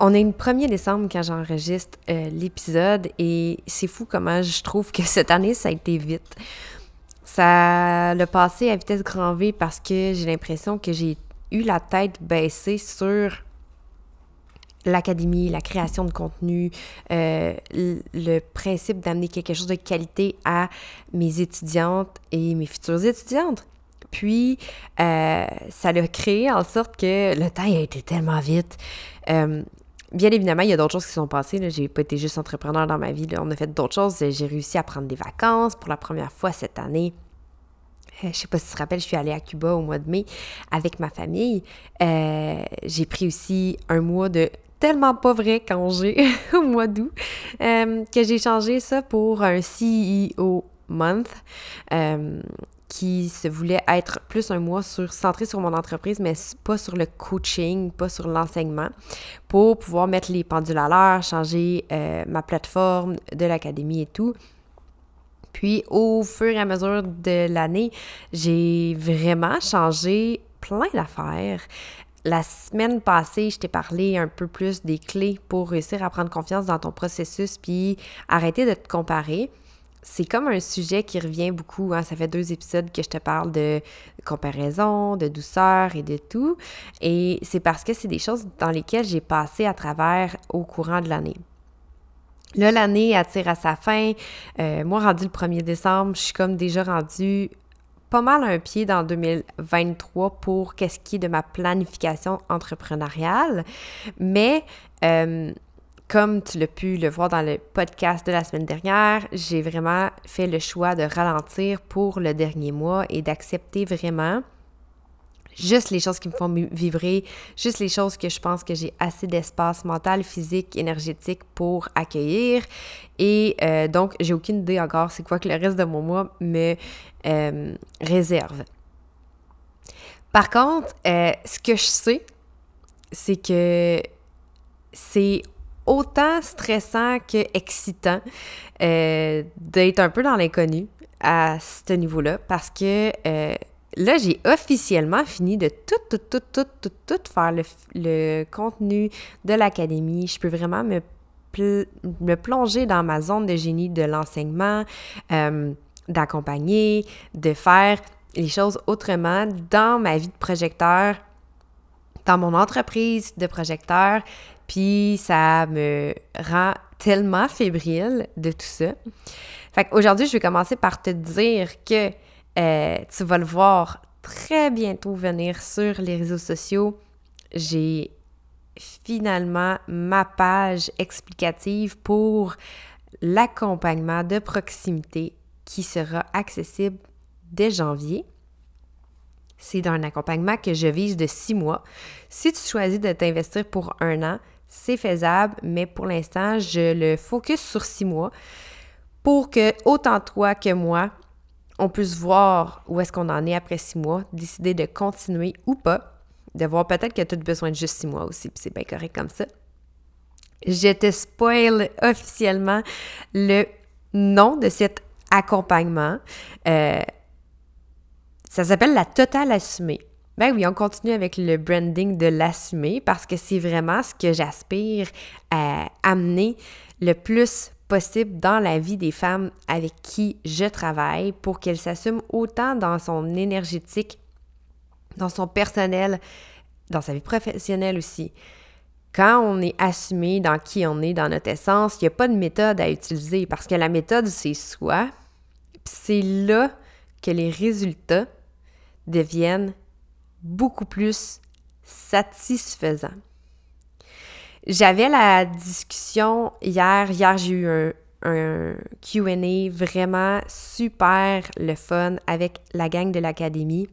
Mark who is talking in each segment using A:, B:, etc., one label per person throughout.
A: On est le 1er décembre quand j'enregistre euh, l'épisode et c'est fou comment je trouve que cette année, ça a été vite. Ça l'a passé à vitesse grand V parce que j'ai l'impression que j'ai eu la tête baissée sur l'académie, la création de contenu, euh, le principe d'amener quelque chose de qualité à mes étudiantes et mes futures étudiantes. Puis, euh, ça l'a créé en sorte que le temps a été tellement vite. Bien évidemment, il y a d'autres choses qui sont passées. J'ai pas été juste entrepreneur dans ma vie. On a fait d'autres choses. J'ai réussi à prendre des vacances pour la première fois cette année. Euh, je sais pas si tu te rappelles, je suis allée à Cuba au mois de mai avec ma famille. Euh, j'ai pris aussi un mois de tellement pas vrai congé au mois d'août euh, que j'ai changé ça pour un CEO month qui se voulait être plus un mois sur, centré sur mon entreprise, mais pas sur le coaching, pas sur l'enseignement, pour pouvoir mettre les pendules à l'heure, changer ma plateforme de l'académie et tout. Puis au fur et à mesure de l'année, j'ai vraiment changé plein d'affaires. La semaine passée, je t'ai parlé un peu plus des clés pour réussir à prendre confiance dans ton processus puis arrêter de te comparer. C'est comme un sujet qui revient beaucoup. Hein. Ça fait deux épisodes que je te parle de comparaison, de douceur et de tout. Et c'est parce que c'est des choses dans lesquelles j'ai passé à travers au courant de l'année. Là, l'année attire à sa fin. Euh, moi, rendu le 1er décembre, je suis comme déjà rendu pas mal un pied dans 2023 pour qu'est-ce qui est de ma planification entrepreneuriale. Mais euh, comme tu l'as pu le voir dans le podcast de la semaine dernière, j'ai vraiment fait le choix de ralentir pour le dernier mois et d'accepter vraiment juste les choses qui me font vibrer, juste les choses que je pense que j'ai assez d'espace mental, physique, énergétique pour accueillir. Et euh, donc, j'ai aucune idée encore c'est quoi que le reste de mon mois me euh, réserve. Par contre, euh, ce que je sais, c'est que c'est autant stressant que excitant d'être un peu dans l'inconnu à ce niveau-là parce que Là, j'ai officiellement fini de tout, tout, tout, tout, tout, tout faire le, contenu de l'académie. Je peux vraiment me, me, plonger dans ma zone de génie de l'enseignement, euh, d'accompagner, de faire les choses autrement dans ma vie de projecteur, dans mon entreprise de projecteur. Puis ça me rend tellement fébrile de tout ça. Fait qu'aujourd'hui, je vais commencer par te dire que euh, tu vas le voir très bientôt venir sur les réseaux sociaux. J'ai finalement ma page explicative pour l'accompagnement de proximité qui sera accessible dès janvier. C'est un accompagnement que je vise de six mois. Si tu choisis de t'investir pour un an, c'est faisable, mais pour l'instant, je le focus sur six mois pour que autant toi que moi, on puisse voir où est-ce qu'on en est après six mois, décider de continuer ou pas, de voir peut-être que tu as besoin de juste six mois aussi, puis c'est bien correct comme ça. Je te spoil officiellement le nom de cet accompagnement. Euh, ça s'appelle la totale assumée. Ben oui, on continue avec le branding de l'assumer parce que c'est vraiment ce que j'aspire à amener le plus possible dans la vie des femmes avec qui je travaille pour qu'elles s'assument autant dans son énergétique, dans son personnel, dans sa vie professionnelle aussi. Quand on est assumé dans qui on est, dans notre essence, il n'y a pas de méthode à utiliser parce que la méthode, c'est soi. C'est là que les résultats deviennent beaucoup plus satisfaisants. J'avais la discussion hier. Hier, j'ai eu un, un QA vraiment super le fun avec la gang de l'académie.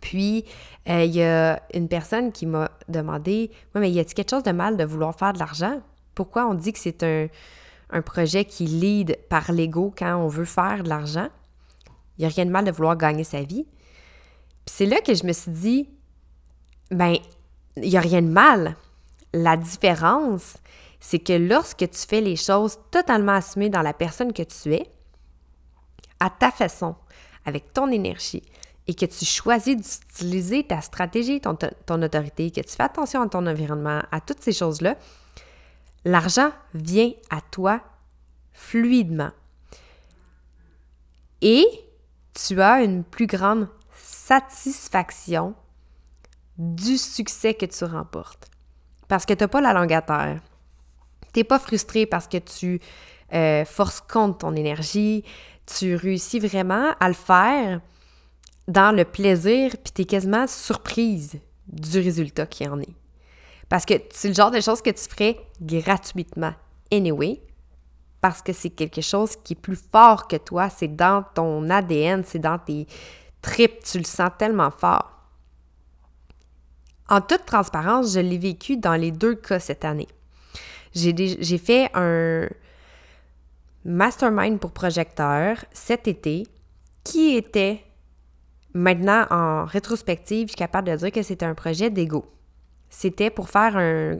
A: Puis, euh, il y a une personne qui m'a demandé Oui, mais y a-t-il quelque chose de mal de vouloir faire de l'argent? Pourquoi on dit que c'est un, un, projet qui lead par l'ego quand on veut faire de l'argent? Il n'y a rien de mal de vouloir gagner sa vie. C'est là que je me suis dit Ben, il n'y a rien de mal. La différence, c'est que lorsque tu fais les choses totalement assumées dans la personne que tu es, à ta façon, avec ton énergie, et que tu choisis d'utiliser ta stratégie, ton, ton, autorité, que tu fais attention à ton environnement, à toutes ces choses-là, l'argent vient à toi fluidement. Et tu as une plus grande satisfaction du succès que tu remportes. Parce que tu n'as pas la langue à terre. Tu n'es pas frustré parce que tu euh, forces contre ton énergie. Tu réussis vraiment à le faire dans le plaisir, puis tu es quasiment surprise du résultat qui en est. Parce que c'est le genre de choses que tu ferais gratuitement. Anyway, parce que c'est quelque chose qui est plus fort que toi, c'est dans ton ADN, c'est dans tes tripes, tu le sens tellement fort. En toute transparence, je l'ai vécu dans les deux cas cette année. J'ai fait un mastermind pour projecteurs cet été qui était Maintenant, en rétrospective, je suis capable de dire que c'était un projet d'ego. C'était pour faire un,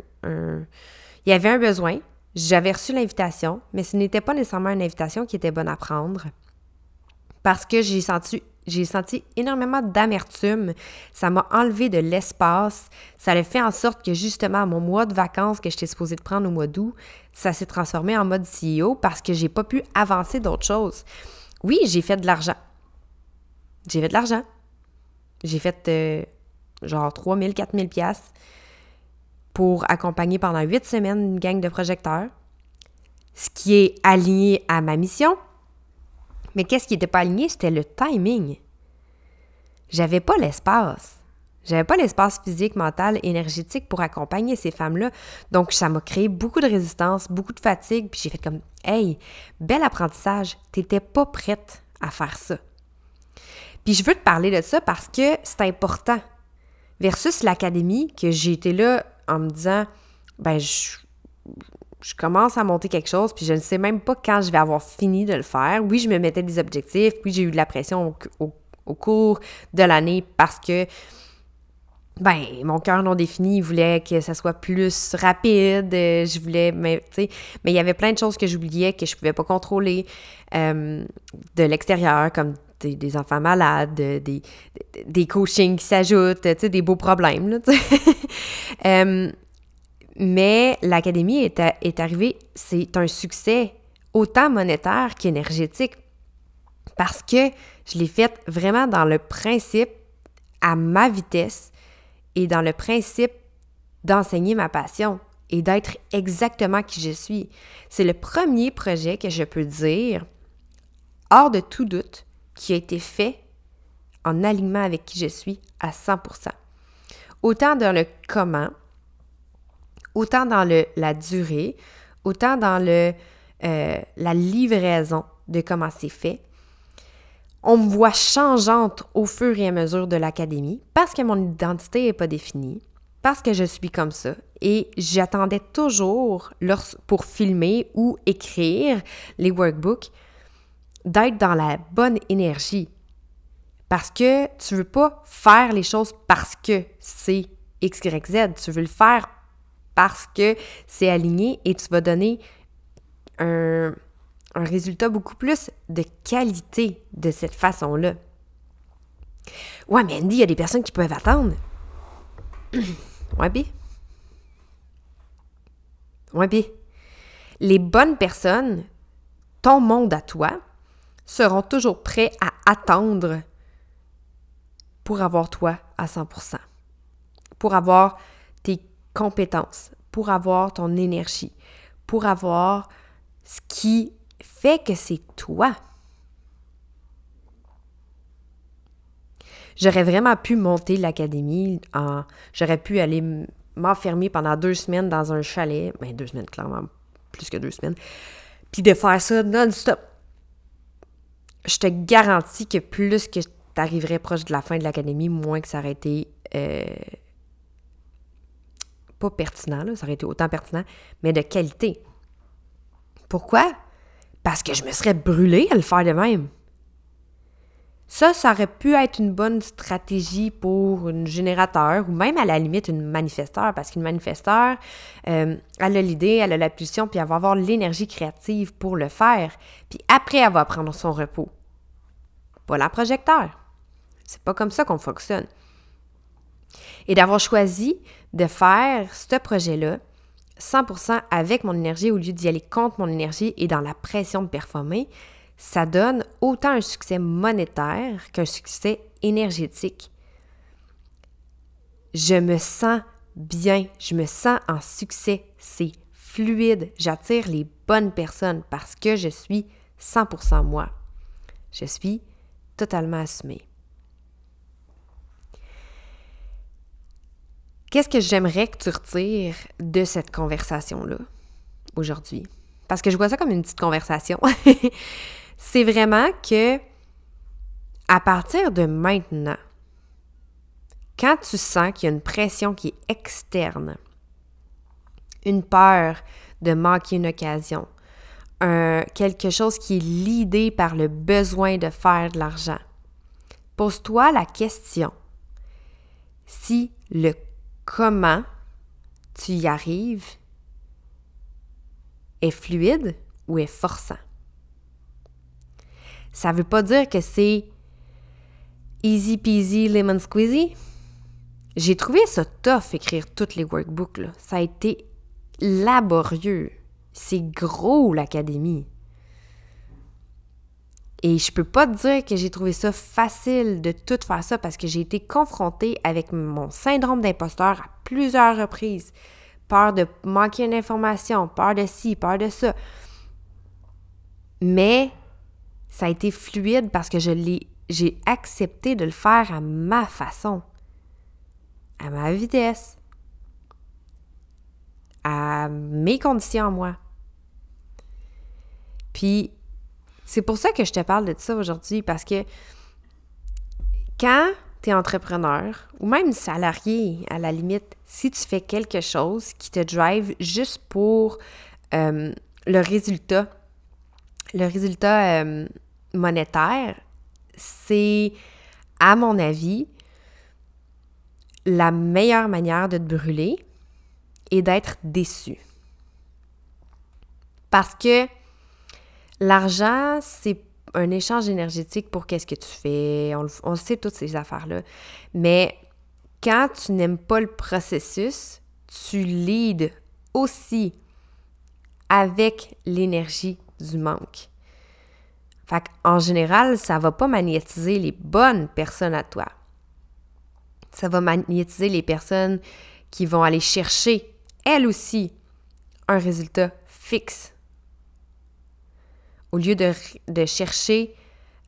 A: Il y avait un besoin, j'avais reçu l'invitation, mais ce n'était pas nécessairement une invitation qui était bonne à prendre parce que j'ai senti, j'ai senti énormément d'amertume. Ça m'a enlevé de l'espace. Ça a fait en sorte que justement, mon mois de vacances que j'étais supposée de prendre au mois d'août, ça s'est transformé en mode CEO parce que j'ai pas pu avancer d'autres choses. Oui, j'ai fait de l'argent j'ai fait de l'argent. J'ai fait euh, genre 3000, 4000 pièces pour accompagner pendant huit semaines une gang de projecteurs, ce qui est aligné à ma mission. Mais qu'est-ce qui n'était pas aligné? C'était le timing. J'avais pas l'espace. J'avais pas l'espace physique, mental, énergétique pour accompagner ces femmes-là. Donc, ça m'a créé beaucoup de résistance, beaucoup de fatigue. Puis j'ai fait comme, hey, bel apprentissage, t'étais pas prête à faire ça. Puis je veux te parler de ça parce que c'est important. Versus l'académie, que j'ai été là en me disant, ben, je, commence à monter quelque chose, puis je ne sais même pas quand je vais avoir fini de le faire. Oui, je me mettais des objectifs, puis j'ai eu de la pression au, cours de l'année parce que, ben, mon cœur non défini, il voulait que ça soit plus rapide. Je voulais, mais tu sais, mais il y avait plein de choses que j'oubliais, que je pouvais pas contrôler euh, de l'extérieur, comme des, enfants malades, des, des coachings qui s'ajoutent, des beaux problèmes. Euh, mais l'académie est, arrivée, c'est un succès autant monétaire qu'énergétique parce que je l'ai fait vraiment dans le principe à ma vitesse et dans le principe d'enseigner ma passion et d'être exactement qui je suis. C'est le premier projet que je peux dire, hors de tout doute, qui a été fait en alignement avec qui je suis à 100%. Autant dans le comment, autant dans le, la durée, autant dans le, euh, la livraison de comment c'est fait. On me voit changeante au fur et à mesure de l'académie parce que mon identité n'est pas définie, parce que je suis comme ça. Et j'attendais toujours, pour filmer ou écrire les workbooks, d'être dans la bonne énergie. Parce que tu veux pas faire les choses parce que c'est X, Y, Z. Tu veux le faire parce que c'est aligné et tu vas donner un, résultat beaucoup plus de qualité de cette façon-là. Ouais, mais Andy, il y a des personnes qui peuvent attendre. ouais, bien. Ouais, bien. Les bonnes personnes, ton monde à toi, seront toujours prêts à attendre pour avoir toi à 100%, pour avoir compétences, pour avoir ton énergie, pour avoir ce qui fait que c'est toi. J'aurais vraiment pu monter l'académie en. J'aurais pu aller m'enfermer pendant deux semaines dans un chalet. Ben, deux semaines, clairement, plus que deux semaines. Puis de faire ça non-stop. Je te garantis que plus que tu arriverais proche de la fin de l'académie, moins que ça aurait été. Euh, pas pertinent, là, ça aurait été autant pertinent, mais de qualité. Pourquoi? Parce que je me serais brûlée à le faire de même. Ça, ça aurait pu être une bonne stratégie pour une générateur ou même à la limite une manifesteur, parce qu'une manifesteur, euh, elle a l'idée, elle a la pulsion, puis elle va avoir l'énergie créative pour le faire. Puis après, elle va prendre son repos. La projecteur. C'est pas comme ça qu'on fonctionne. Et d'avoir choisi de faire ce projet-là 100% avec mon énergie au lieu d'y aller contre mon énergie et dans la pression de performer, ça donne autant un succès monétaire qu'un succès énergétique. Je me sens bien, je me sens en succès, c'est fluide, j'attire les bonnes personnes parce que je suis 100% moi. Je suis totalement assumée. Qu'est-ce que j'aimerais que tu retires de cette conversation-là aujourd'hui? Parce que je vois ça comme une petite conversation. c'est vraiment que à partir de maintenant, quand tu sens qu'il y a une pression qui est externe, une peur de manquer une occasion, quelque chose qui est l'idée par le besoin de faire de l'argent, pose-toi la question si le comment tu y arrives est fluide ou est forçant. Ça ne veut pas dire que c'est easy peasy lemon squeezy. J'ai trouvé ça tough écrire tous les workbooks. Ça a été laborieux. C'est gros l'académie. Et je peux pas te dire que j'ai trouvé ça facile de tout faire ça parce que j'ai été confrontée avec mon syndrome d'imposteur à plusieurs reprises. Peur de manquer une information, peur de ci, peur de ça. Mais ça a été fluide parce que je l'ai, j'ai accepté de le faire à ma façon, à ma vitesse, à mes conditions moi. Puis, c'est pour ça que je te parle de ça aujourd'hui parce que quand tu es entrepreneur ou même salarié, à la limite, si tu fais quelque chose qui te drive juste pour euh, le résultat, le résultat euh, monétaire, c'est, à mon avis, la meilleure manière de te brûler et d'être déçu. Parce que l'argent, c'est un échange énergétique pour qu'est-ce que tu fais. On, sait toutes ces affaires-là. Mais quand tu n'aimes pas le processus, tu leads aussi avec l'énergie du manque. Fait en général, ça va pas magnétiser les bonnes personnes à toi. Ça va magnétiser les personnes qui vont aller chercher, elles aussi, un résultat fixe. Au lieu de, chercher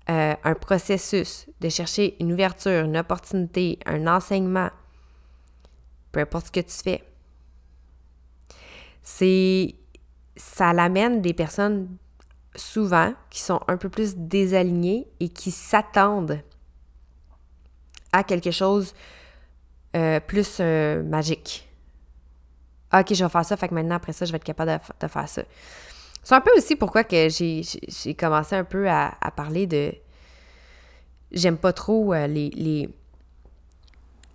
A: euh, un processus, de chercher une ouverture, une opportunité, un enseignement, peu importe ce que tu fais. C'est ça l'amène des personnes souvent qui sont un peu plus désalignées et qui s'attendent à quelque chose euh, plus euh, magique. Ah, ok, je vais faire ça, fait que maintenant, après ça, je vais être capable de, faire ça. C'est un peu aussi pourquoi que j'ai commencé un peu à, parler de... J'aime pas trop euh, les, les,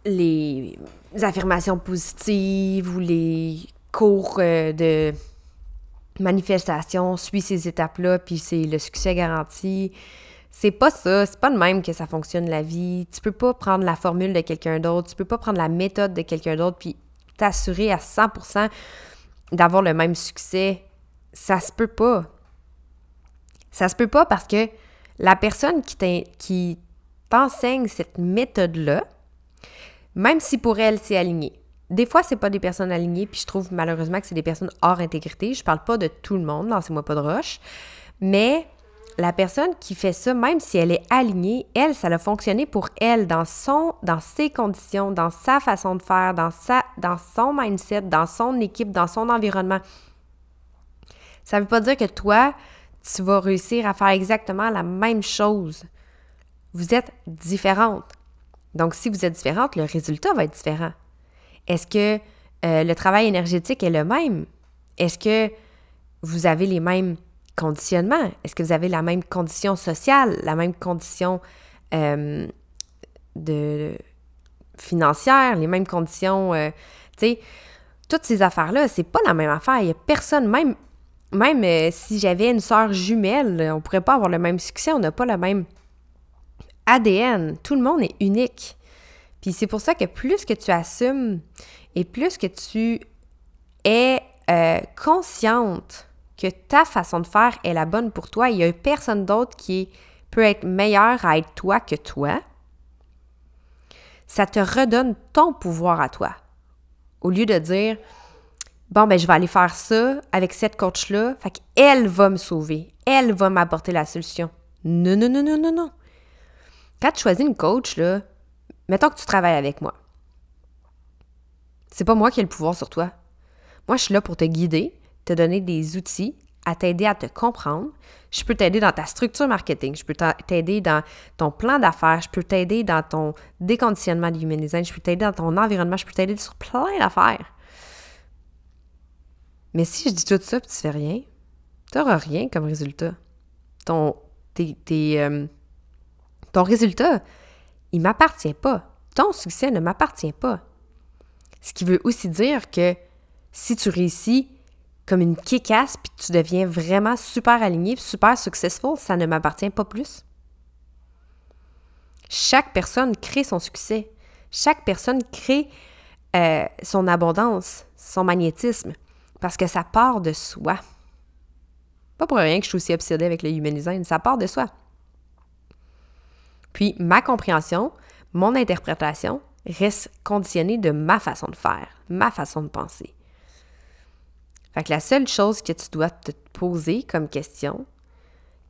A: les affirmations positives ou les cours de manifestation, suis ces étapes-là, puis c'est le succès garanti. C'est pas ça, c'est pas le même que ça fonctionne la vie. Tu peux pas prendre la formule de quelqu'un d'autre, tu peux pas prendre la méthode de quelqu'un d'autre puis t'assurer à 100% d'avoir le même succès. Ça se peut pas. Ça se peut pas parce que la personne qui t'enseigne cette méthode-là, même si pour elle, c'est aligné. Des fois, c'est pas des personnes alignées, puis je trouve malheureusement que c'est des personnes hors intégrité. Je parle pas de tout le monde, lancez-moi pas de roche. Mais la personne qui fait ça, même si elle est alignée, elle, ça a fonctionné pour elle dans son, dans ses conditions, dans sa façon de faire, dans sa, dans son mindset, dans son équipe, dans son environnement. Ça veut pas dire que toi, tu vas réussir à faire exactement la même chose. Vous êtes différentes. Donc, si vous êtes différentes, le résultat va être différent. Est-ce que euh, le travail énergétique est le même? Est-ce que vous avez les mêmes conditionnements? Est-ce que vous avez la même condition sociale, la même condition euh, de financière, les mêmes conditions, euh, tu sais, toutes ces affaires-là, c'est pas la même affaire. Il n'y a personne, même même euh, si j'avais une sœur jumelle, on pourrait pas avoir le même succès, on n'a pas le même ADN. Tout le monde est unique. Puis c'est pour ça que plus que tu assumes et plus que tu es euh, consciente que ta façon de faire est la bonne pour toi, il y a personne d'autre qui peut être meilleur à être toi que toi, ça te redonne ton pouvoir à toi. Au lieu de dire, bon, ben, je vais aller faire ça avec cette coach-là, fait qu'elle va me sauver, elle va m'apporter la solution. Non, non, non, non, non, non. Quand tu choisis une coach, là, mettons que tu travailles avec moi. C'est pas moi qui ai le pouvoir sur toi. Moi, je suis là pour te guider, te donner des outils, à t'aider à te comprendre. Je peux t'aider dans ta structure marketing, je peux t'aider dans ton plan d'affaires, je peux t'aider dans ton déconditionnement de human design, je peux t'aider dans ton environnement, je peux t'aider sur plein d'affaires. Mais si je dis tout ça et tu fais rien, tu n'auras rien comme résultat. Ton, euh, ton résultat, il m'appartient pas. Ton succès ne m'appartient pas. Ce qui veut aussi dire que si tu réussis comme une kickasse puis tu deviens vraiment super aligné, super successful, ça ne m'appartient pas plus. Chaque personne crée son succès. Chaque personne crée euh, son abondance, son magnétisme parce que ça part de soi. Pas pour rien que je suis aussi obsédée avec le human design, ça part de soi. Puis ma compréhension, mon interprétation reste conditionnée de ma façon de faire, ma façon de penser. Fait que la seule chose que tu dois te poser comme question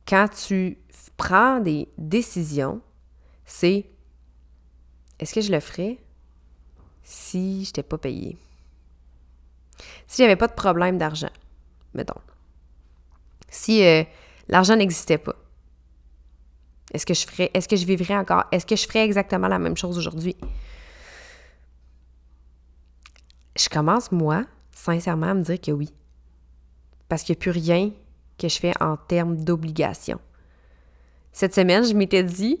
A: quand tu prends des décisions, c'est est-ce que je le ferais si je n'étais pas payé? Si j'avais pas de problème d'argent, mettons. Si euh, l'argent n'existait pas, est-ce que je ferais, est-ce que je vivrais encore, est-ce que je ferais exactement la même chose aujourd'hui? Je commence, moi, sincèrement, à me dire que oui. Parce qu'il n'y a plus rien que je fais en termes d'obligation. Cette semaine, je m'étais dit,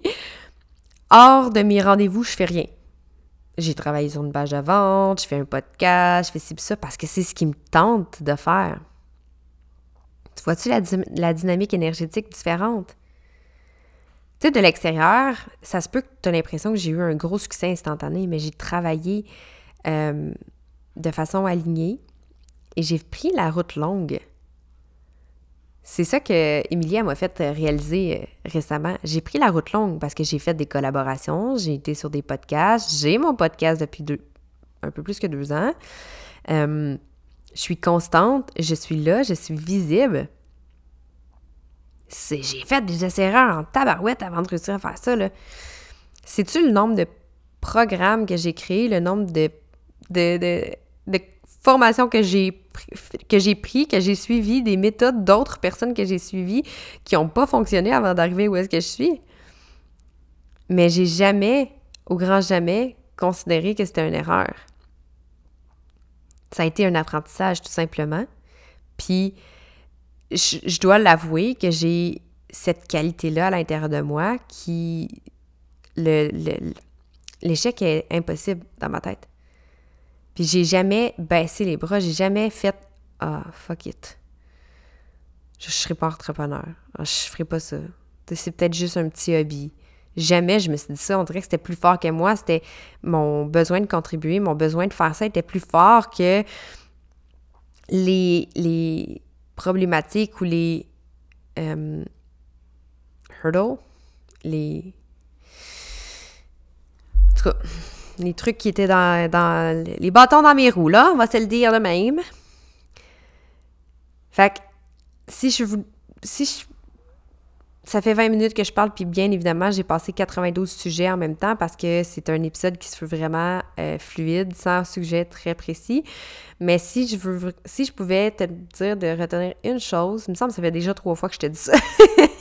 A: hors de mes rendez-vous, je fais rien j'ai travaillé sur une page de vente, je fais un podcast, je fais ci, ça, parce que c'est ce qui me tente de faire. Tu vois-tu la, dynamique énergétique différente? Tu sais, de l'extérieur, ça se peut que tu as l'impression que j'ai eu un gros succès instantané, mais j'ai travaillé euh, de façon alignée et j'ai pris la route longue. C'est ça que Emilia m'a fait réaliser euh, récemment. J'ai pris la route longue parce que j'ai fait des collaborations, j'ai été sur des podcasts, j'ai mon podcast depuis deux, un peu plus que deux ans. Euh, je suis constante, je suis là, je suis visible. J'ai fait des essais-erreurs en tabarouette avant de réussir à faire ça. Sais-tu le nombre de programmes que j'ai créés, le nombre de, de, de formations que j'ai que j'ai pris, que j'ai suivi, des méthodes d'autres personnes que j'ai suivies qui n'ont pas fonctionné avant d'arriver où est-ce que je suis. Mais j'ai jamais, au grand jamais, considéré que c'était une erreur. Ça a été un apprentissage, tout simplement. Puis, je, dois l'avouer que j'ai cette qualité-là à l'intérieur de moi qui... L'échec est impossible dans ma tête. Puis j'ai jamais baissé les bras, j'ai jamais fait Ah, fuck it. Je ne serai pas entrepreneur. Ah, je ferai pas ça. C'est peut-être juste un petit hobby. Jamais je me suis dit ça. On dirait que c'était plus fort que moi. C'était mon besoin de contribuer, mon besoin de faire ça était plus fort que les, les problématiques ou les euh, hurdles, les. En tout cas, les trucs qui étaient dans, les bâtons dans mes roues, là, on va se le dire de même. Fait que si je vous. Si ça fait 20 minutes que je parle, puis bien évidemment, j'ai passé 92 sujets en même temps parce que c'est un épisode qui se veut vraiment euh, fluide, sans sujet très précis. Mais si je veux, si je pouvais te dire de retenir une chose, il me semble que ça fait déjà trois fois que je te dis ça.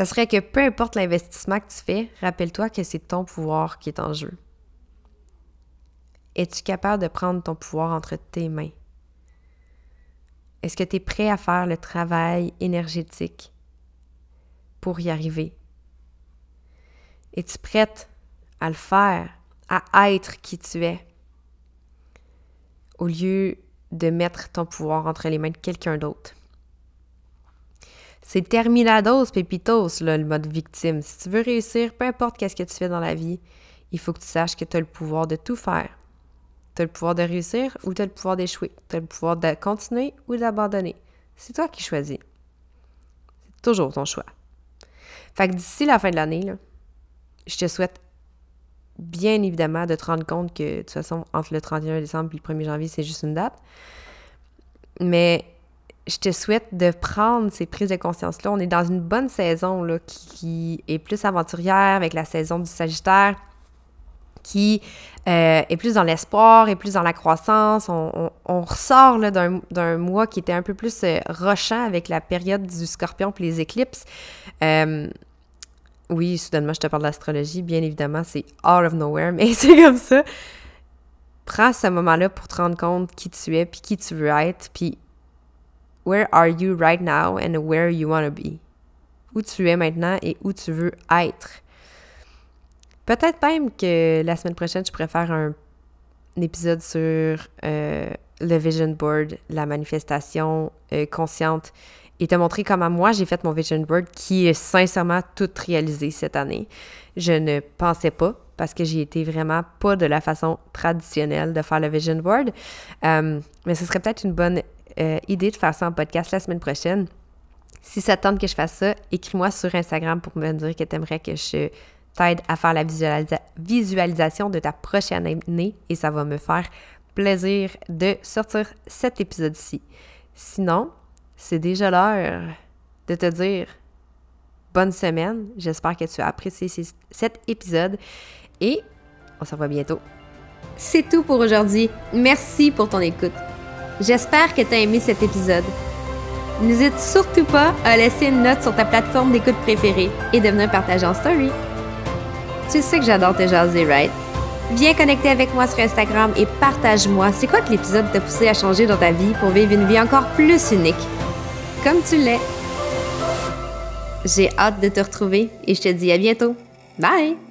A: ça serait que peu importe l'investissement que tu fais, rappelle-toi que c'est ton pouvoir qui est en jeu. Es-tu capable de prendre ton pouvoir entre tes mains? Est-ce que tu es prêt à faire le travail énergétique pour y arriver? Es-tu prête à le faire, à être qui tu es, au lieu de mettre ton pouvoir entre les mains de quelqu'un d'autre? C'est terminados, pépitos, là, le mode victime. Si tu veux réussir, peu importe qu'est-ce que tu fais dans la vie, il faut que tu saches que tu as le pouvoir de tout faire. Tu as le pouvoir de réussir ou tu as le pouvoir d'échouer. Tu as le pouvoir de continuer ou d'abandonner. C'est toi qui choisis. C'est toujours ton choix. Fait que d'ici la fin de l'année, je te souhaite bien évidemment de te rendre compte que de toute façon, entre le 31 décembre et le 1er janvier, c'est juste une date. Mais je te souhaite de prendre ces prises de conscience-là. On est dans une bonne saison là, qui est plus aventurière avec la saison du Sagittaire qui euh, est plus dans l'espoir, et plus dans la croissance. On, ressort d'un mois qui était un peu plus euh, rochant avec la période du scorpion puis les éclipses. Euh, oui, soudainement, je te parle d'astrologie. Bien évidemment, c'est out of nowhere, mais c'est comme ça. Prends ce moment-là pour te rendre compte qui tu es, puis qui tu veux être, puis where are you right now and where you want to be? Où tu es maintenant et où tu veux être? Peut-être même que la semaine prochaine, je pourrais faire un, épisode sur euh, le vision board, la manifestation euh, consciente et te montrer comment moi j'ai fait mon vision board qui est sincèrement tout réalisé cette année. Je ne pensais pas parce que j'ai été vraiment pas de la façon traditionnelle de faire le vision board. Euh, mais ce serait peut-être une bonne idée de faire ça en podcast la semaine prochaine. Si ça tente que je fasse ça, écris-moi sur Instagram pour me dire que tu aimerais que je t'aide à faire la visualisation de ta prochaine année et ça va me faire plaisir de sortir cet épisode-ci. Sinon, c'est déjà l'heure de te dire bonne semaine. J'espère que tu as apprécié cet épisode et on se revoit bientôt. C'est tout pour aujourd'hui. Merci pour ton écoute. J'espère que tu as aimé cet épisode. N'hésite surtout pas à laisser une note sur ta plateforme d'écoute préférée et de venir partager en story. Tu sais que j'adore te jaser, right? Viens connecter avec moi sur Instagram et partage-moi c'est quoi que l'épisode t'a poussé à changer dans ta vie pour vivre une vie encore plus unique. Comme tu l'es. J'ai hâte de te retrouver et je te dis à bientôt. Bye!